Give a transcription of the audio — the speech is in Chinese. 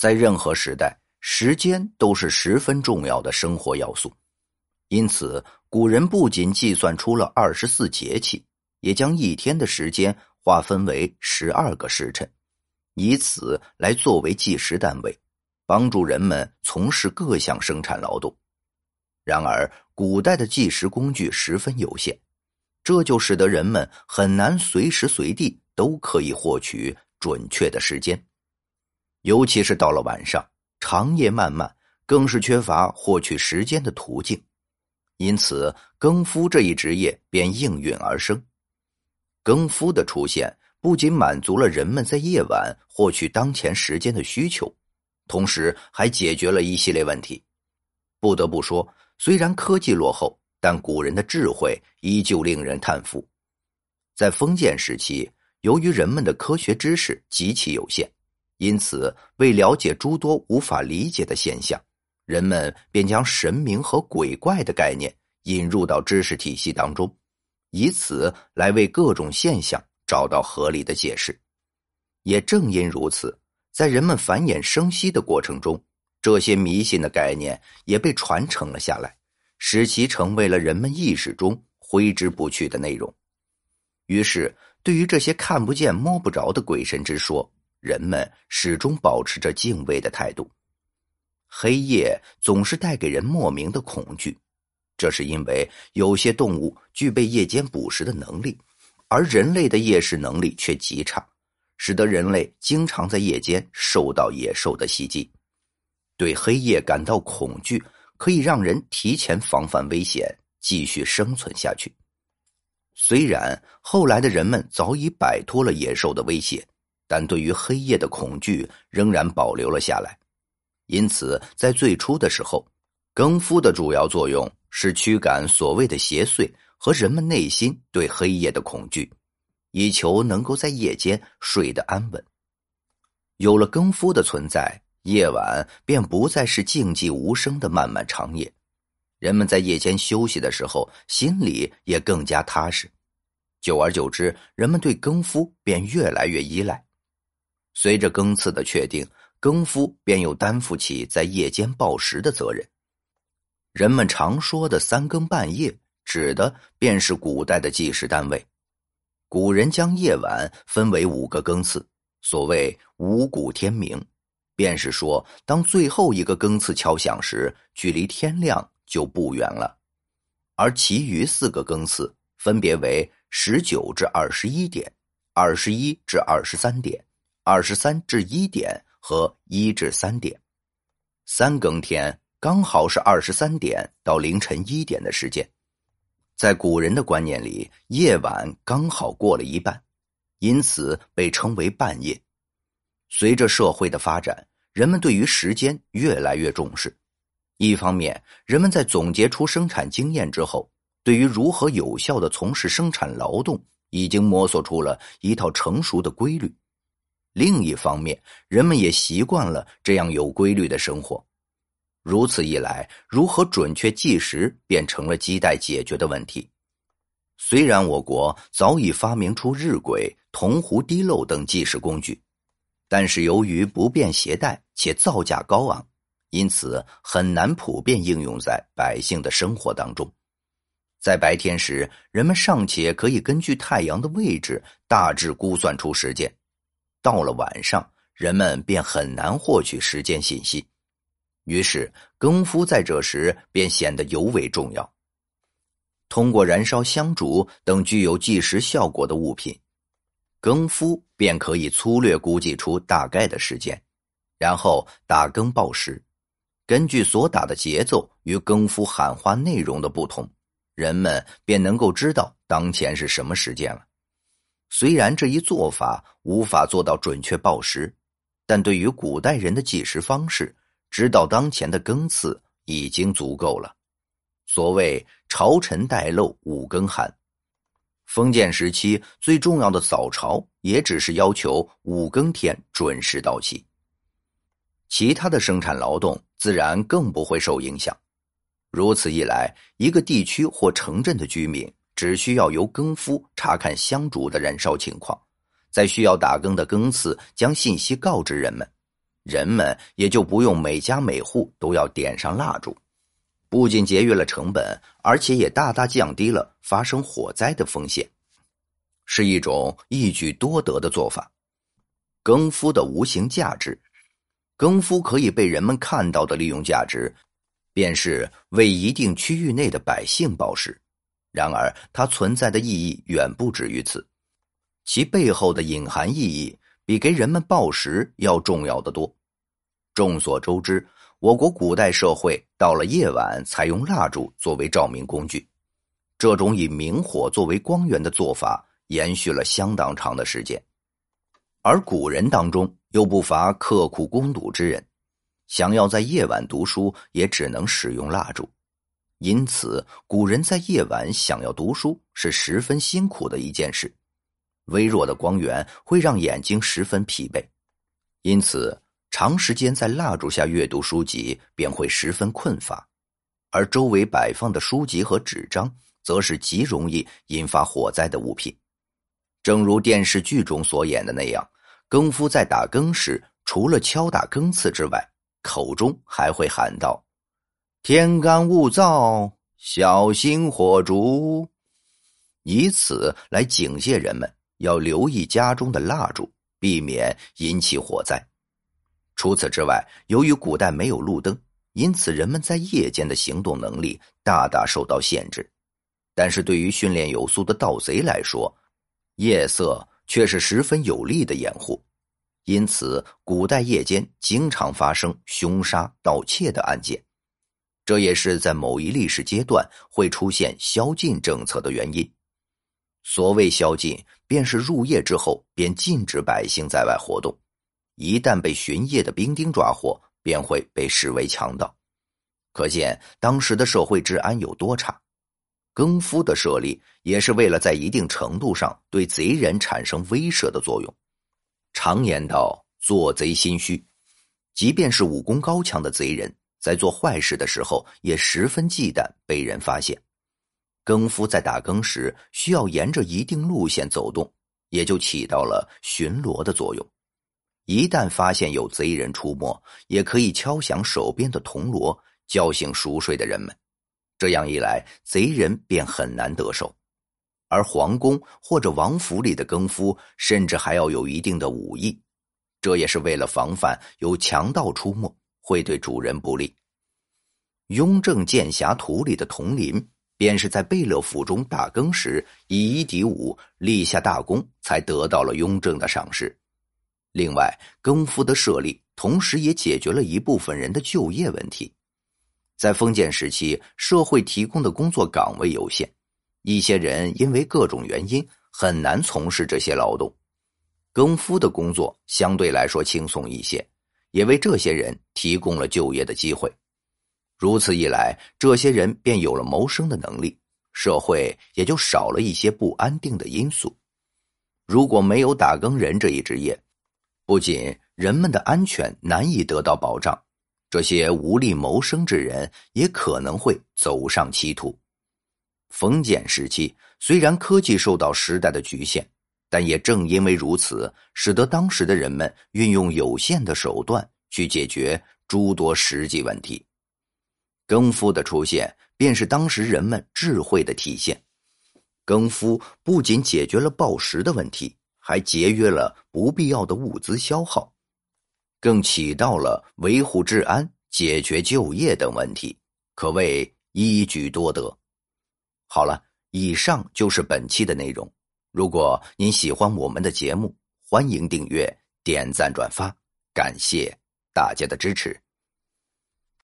在任何时代，时间都是十分重要的生活要素，因此古人不仅计算出了二十四节气，也将一天的时间划分为十二个时辰，以此来作为计时单位，帮助人们从事各项生产劳动。然而，古代的计时工具十分有限，这就使得人们很难随时随地都可以获取准确的时间。尤其是到了晚上，长夜漫漫，更是缺乏获取时间的途径，因此更夫这一职业便应运而生。更夫的出现，不仅满足了人们在夜晚获取当前时间的需求，同时还解决了一系列问题。不得不说，虽然科技落后，但古人的智慧依旧令人叹服。在封建时期，由于人们的科学知识极其有限。因此，为了解诸多无法理解的现象，人们便将神明和鬼怪的概念引入到知识体系当中，以此来为各种现象找到合理的解释。也正因如此，在人们繁衍生息的过程中，这些迷信的概念也被传承了下来，使其成为了人们意识中挥之不去的内容。于是，对于这些看不见摸不着的鬼神之说，人们始终保持着敬畏的态度。黑夜总是带给人莫名的恐惧，这是因为有些动物具备夜间捕食的能力，而人类的夜视能力却极差，使得人类经常在夜间受到野兽的袭击。对黑夜感到恐惧，可以让人提前防范危险，继续生存下去。虽然后来的人们早已摆脱了野兽的威胁。但对于黑夜的恐惧仍然保留了下来，因此在最初的时候，更夫的主要作用是驱赶所谓的邪祟和人们内心对黑夜的恐惧，以求能够在夜间睡得安稳。有了更夫的存在，夜晚便不再是静寂无声的漫漫长夜，人们在夜间休息的时候，心里也更加踏实。久而久之，人们对更夫便越来越依赖。随着更次的确定，更夫便又担负起在夜间报时的责任。人们常说的“三更半夜”，指的便是古代的计时单位。古人将夜晚分为五个更次，所谓“五谷天明”，便是说，当最后一个更次敲响时，距离天亮就不远了。而其余四个更次分别为十九至二十一点、二十一至二十三点。二十三至一点和一至三点，三更天刚好是二十三点到凌晨一点的时间。在古人的观念里，夜晚刚好过了一半，因此被称为半夜。随着社会的发展，人们对于时间越来越重视。一方面，人们在总结出生产经验之后，对于如何有效的从事生产劳动，已经摸索出了一套成熟的规律。另一方面，人们也习惯了这样有规律的生活，如此一来，如何准确计时便成了亟待解决的问题。虽然我国早已发明出日晷、铜壶滴漏等计时工具，但是由于不便携带且造价高昂，因此很难普遍应用在百姓的生活当中。在白天时，人们尚且可以根据太阳的位置大致估算出时间。到了晚上，人们便很难获取时间信息，于是更夫在这时便显得尤为重要。通过燃烧香烛等具有计时效果的物品，更夫便可以粗略估计出大概的时间，然后打更报时。根据所打的节奏与更夫喊话内容的不同，人们便能够知道当前是什么时间了。虽然这一做法无法做到准确报时，但对于古代人的计时方式，知道当前的更次已经足够了。所谓“朝臣待漏五更寒”，封建时期最重要的早朝也只是要求五更天准时到齐，其他的生产劳动自然更不会受影响。如此一来，一个地区或城镇的居民。只需要由更夫查看香烛的燃烧情况，在需要打更的更次将信息告知人们，人们也就不用每家每户都要点上蜡烛，不仅节约了成本，而且也大大降低了发生火灾的风险，是一种一举多得的做法。更夫的无形价值，更夫可以被人们看到的利用价值，便是为一定区域内的百姓报时。然而，它存在的意义远不止于此，其背后的隐含意义比给人们报时要重要的多。众所周知，我国古代社会到了夜晚采用蜡烛作为照明工具，这种以明火作为光源的做法延续了相当长的时间。而古人当中又不乏刻苦攻读之人，想要在夜晚读书，也只能使用蜡烛。因此，古人在夜晚想要读书是十分辛苦的一件事。微弱的光源会让眼睛十分疲惫，因此长时间在蜡烛下阅读书籍便会十分困乏。而周围摆放的书籍和纸张，则是极容易引发火灾的物品。正如电视剧中所演的那样，更夫在打更时，除了敲打更次之外，口中还会喊道。天干物燥，小心火烛，以此来警戒人们要留意家中的蜡烛，避免引起火灾。除此之外，由于古代没有路灯，因此人们在夜间的行动能力大大受到限制。但是对于训练有素的盗贼来说，夜色却是十分有利的掩护。因此，古代夜间经常发生凶杀、盗窃的案件。这也是在某一历史阶段会出现宵禁政策的原因。所谓宵禁，便是入夜之后便禁止百姓在外活动，一旦被巡夜的兵丁抓获，便会被视为强盗。可见当时的社会治安有多差。更夫的设立也是为了在一定程度上对贼人产生威慑的作用。常言道：“做贼心虚”，即便是武功高强的贼人。在做坏事的时候，也十分忌惮被人发现。更夫在打更时需要沿着一定路线走动，也就起到了巡逻的作用。一旦发现有贼人出没，也可以敲响手边的铜锣，叫醒熟睡的人们。这样一来，贼人便很难得手。而皇宫或者王府里的更夫，甚至还要有一定的武艺，这也是为了防范有强盗出没。会对主人不利。《雍正剑侠图》里的佟林，便是在贝勒府中打更时以一敌五，立下大功，才得到了雍正的赏识。另外，更夫的设立，同时也解决了一部分人的就业问题。在封建时期，社会提供的工作岗位有限，一些人因为各种原因很难从事这些劳动，更夫的工作相对来说轻松一些。也为这些人提供了就业的机会，如此一来，这些人便有了谋生的能力，社会也就少了一些不安定的因素。如果没有打更人这一职业，不仅人们的安全难以得到保障，这些无力谋生之人也可能会走上歧途。封建时期虽然科技受到时代的局限。但也正因为如此，使得当时的人们运用有限的手段去解决诸多实际问题。更夫的出现，便是当时人们智慧的体现。更夫不仅解决了报时的问题，还节约了不必要的物资消耗，更起到了维护治安、解决就业等问题，可谓一举多得。好了，以上就是本期的内容。如果您喜欢我们的节目，欢迎订阅、点赞、转发，感谢大家的支持。